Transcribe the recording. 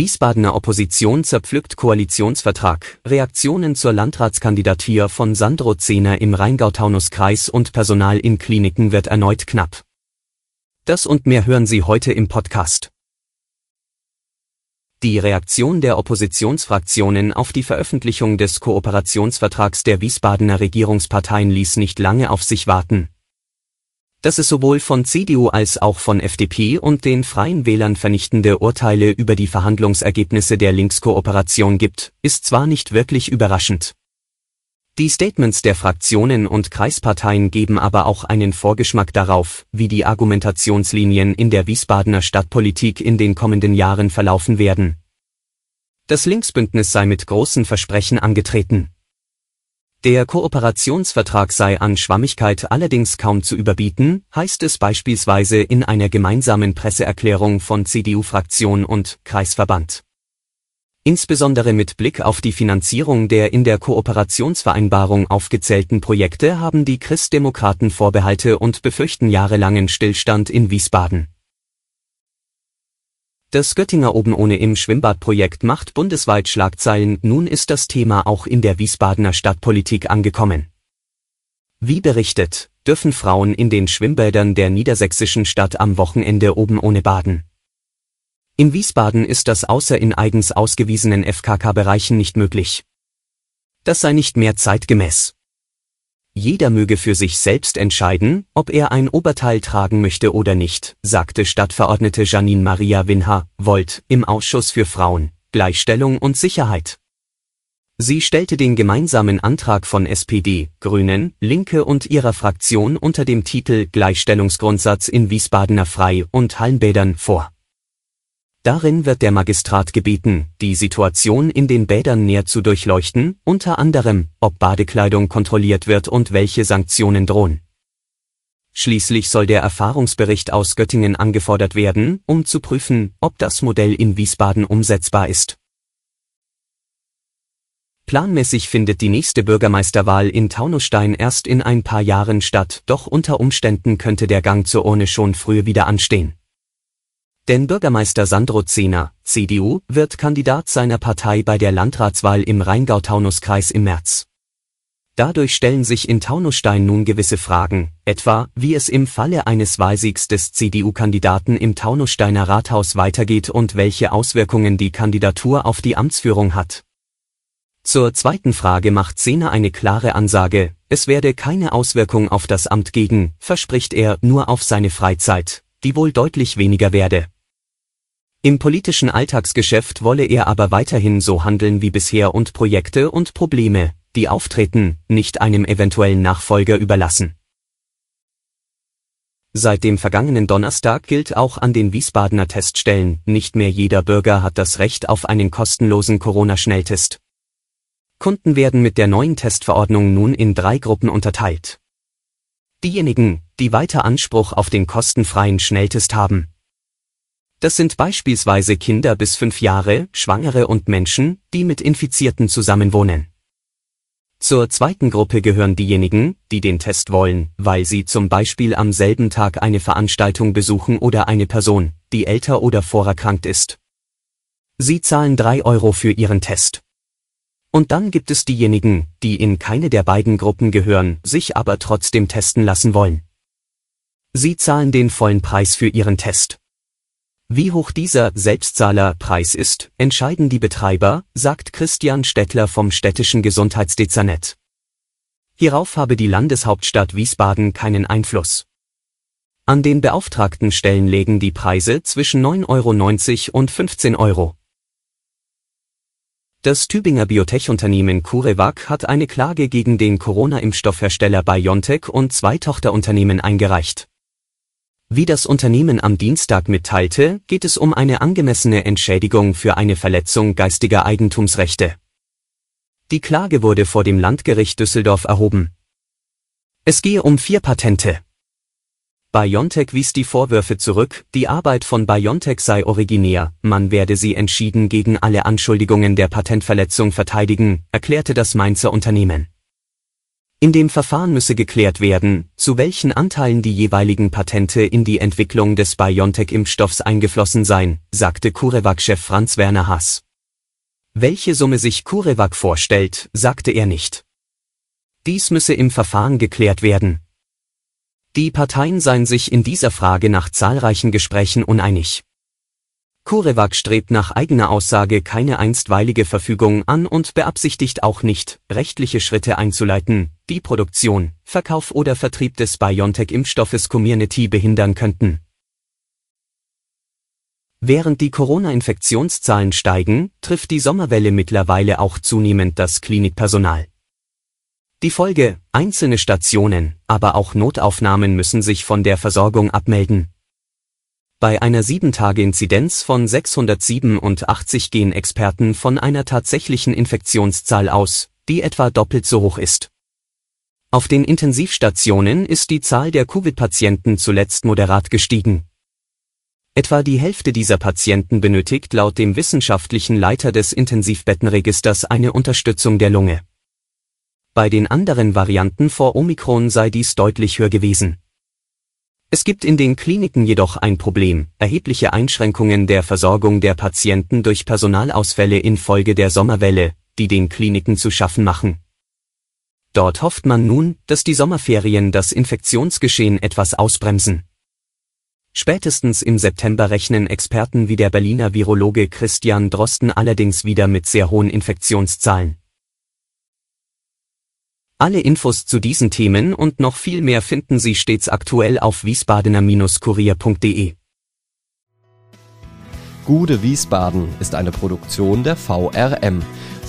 Wiesbadener Opposition zerpflückt Koalitionsvertrag, Reaktionen zur Landratskandidatur von Sandro Zehner im Rheingau-Taunus-Kreis und Personal in Kliniken wird erneut knapp. Das und mehr hören Sie heute im Podcast. Die Reaktion der Oppositionsfraktionen auf die Veröffentlichung des Kooperationsvertrags der Wiesbadener Regierungsparteien ließ nicht lange auf sich warten, dass es sowohl von CDU als auch von FDP und den Freien Wählern vernichtende Urteile über die Verhandlungsergebnisse der Linkskooperation gibt, ist zwar nicht wirklich überraschend. Die Statements der Fraktionen und Kreisparteien geben aber auch einen Vorgeschmack darauf, wie die Argumentationslinien in der Wiesbadener Stadtpolitik in den kommenden Jahren verlaufen werden. Das Linksbündnis sei mit großen Versprechen angetreten. Der Kooperationsvertrag sei an Schwammigkeit allerdings kaum zu überbieten, heißt es beispielsweise in einer gemeinsamen Presseerklärung von CDU-Fraktion und Kreisverband. Insbesondere mit Blick auf die Finanzierung der in der Kooperationsvereinbarung aufgezählten Projekte haben die Christdemokraten Vorbehalte und befürchten jahrelangen Stillstand in Wiesbaden das Göttinger oben ohne im Schwimmbadprojekt macht bundesweit Schlagzeilen, nun ist das Thema auch in der Wiesbadener Stadtpolitik angekommen. Wie berichtet, dürfen Frauen in den Schwimmbädern der niedersächsischen Stadt am Wochenende oben ohne baden. In Wiesbaden ist das außer in eigens ausgewiesenen FKK-Bereichen nicht möglich. Das sei nicht mehr zeitgemäß. Jeder möge für sich selbst entscheiden, ob er ein Oberteil tragen möchte oder nicht, sagte Stadtverordnete Janine Maria Winha, Volt, im Ausschuss für Frauen, Gleichstellung und Sicherheit. Sie stellte den gemeinsamen Antrag von SPD, Grünen, Linke und ihrer Fraktion unter dem Titel Gleichstellungsgrundsatz in Wiesbadener Frei- und Hallenbädern vor. Darin wird der Magistrat gebeten, die Situation in den Bädern näher zu durchleuchten, unter anderem, ob Badekleidung kontrolliert wird und welche Sanktionen drohen. Schließlich soll der Erfahrungsbericht aus Göttingen angefordert werden, um zu prüfen, ob das Modell in Wiesbaden umsetzbar ist. Planmäßig findet die nächste Bürgermeisterwahl in Taunusstein erst in ein paar Jahren statt, doch unter Umständen könnte der Gang zur Urne schon früh wieder anstehen. Denn Bürgermeister Sandro Zehner, CDU, wird Kandidat seiner Partei bei der Landratswahl im Rheingau-Taunus-Kreis im März. Dadurch stellen sich in Taunusstein nun gewisse Fragen, etwa, wie es im Falle eines Wahlsiegs des CDU-Kandidaten im Taunussteiner Rathaus weitergeht und welche Auswirkungen die Kandidatur auf die Amtsführung hat. Zur zweiten Frage macht Zehner eine klare Ansage, es werde keine Auswirkung auf das Amt gegen, verspricht er, nur auf seine Freizeit, die wohl deutlich weniger werde. Im politischen Alltagsgeschäft wolle er aber weiterhin so handeln wie bisher und Projekte und Probleme, die auftreten, nicht einem eventuellen Nachfolger überlassen. Seit dem vergangenen Donnerstag gilt auch an den Wiesbadener Teststellen, nicht mehr jeder Bürger hat das Recht auf einen kostenlosen Corona-Schnelltest. Kunden werden mit der neuen Testverordnung nun in drei Gruppen unterteilt. Diejenigen, die weiter Anspruch auf den kostenfreien Schnelltest haben, das sind beispielsweise Kinder bis fünf Jahre, Schwangere und Menschen, die mit Infizierten zusammenwohnen. Zur zweiten Gruppe gehören diejenigen, die den Test wollen, weil sie zum Beispiel am selben Tag eine Veranstaltung besuchen oder eine Person, die älter oder vorerkrankt ist. Sie zahlen drei Euro für ihren Test. Und dann gibt es diejenigen, die in keine der beiden Gruppen gehören, sich aber trotzdem testen lassen wollen. Sie zahlen den vollen Preis für ihren Test. Wie hoch dieser Selbstzahlerpreis ist, entscheiden die Betreiber, sagt Christian Stettler vom städtischen Gesundheitsdezernat. Hierauf habe die Landeshauptstadt Wiesbaden keinen Einfluss. An den beauftragten Stellen legen die Preise zwischen 9,90 Euro und 15 Euro. Das Tübinger Biotech-Unternehmen CureVac hat eine Klage gegen den Corona-Impfstoffhersteller BioNTech und zwei Tochterunternehmen eingereicht. Wie das Unternehmen am Dienstag mitteilte, geht es um eine angemessene Entschädigung für eine Verletzung geistiger Eigentumsrechte. Die Klage wurde vor dem Landgericht Düsseldorf erhoben. Es gehe um vier Patente. BioNTech wies die Vorwürfe zurück, die Arbeit von BioNTech sei originär, man werde sie entschieden gegen alle Anschuldigungen der Patentverletzung verteidigen, erklärte das Mainzer Unternehmen. In dem Verfahren müsse geklärt werden, zu welchen Anteilen die jeweiligen Patente in die Entwicklung des BioNTech-Impfstoffs eingeflossen seien, sagte CureVac-Chef Franz Werner Haas. Welche Summe sich CureVac vorstellt, sagte er nicht. Dies müsse im Verfahren geklärt werden. Die Parteien seien sich in dieser Frage nach zahlreichen Gesprächen uneinig. CureVac strebt nach eigener Aussage keine einstweilige Verfügung an und beabsichtigt auch nicht, rechtliche Schritte einzuleiten, die Produktion, Verkauf oder Vertrieb des BioNTech-Impfstoffes Community behindern könnten. Während die Corona-Infektionszahlen steigen, trifft die Sommerwelle mittlerweile auch zunehmend das Klinikpersonal. Die Folge, einzelne Stationen, aber auch Notaufnahmen müssen sich von der Versorgung abmelden. Bei einer 7-Tage-Inzidenz von 687 gehen Experten von einer tatsächlichen Infektionszahl aus, die etwa doppelt so hoch ist. Auf den Intensivstationen ist die Zahl der Covid-Patienten zuletzt moderat gestiegen. Etwa die Hälfte dieser Patienten benötigt laut dem wissenschaftlichen Leiter des Intensivbettenregisters eine Unterstützung der Lunge. Bei den anderen Varianten vor Omikron sei dies deutlich höher gewesen. Es gibt in den Kliniken jedoch ein Problem, erhebliche Einschränkungen der Versorgung der Patienten durch Personalausfälle infolge der Sommerwelle, die den Kliniken zu schaffen machen. Dort hofft man nun, dass die Sommerferien das Infektionsgeschehen etwas ausbremsen. Spätestens im September rechnen Experten wie der Berliner Virologe Christian Drosten allerdings wieder mit sehr hohen Infektionszahlen. Alle Infos zu diesen Themen und noch viel mehr finden Sie stets aktuell auf wiesbadener-kurier.de. Gude Wiesbaden ist eine Produktion der VRM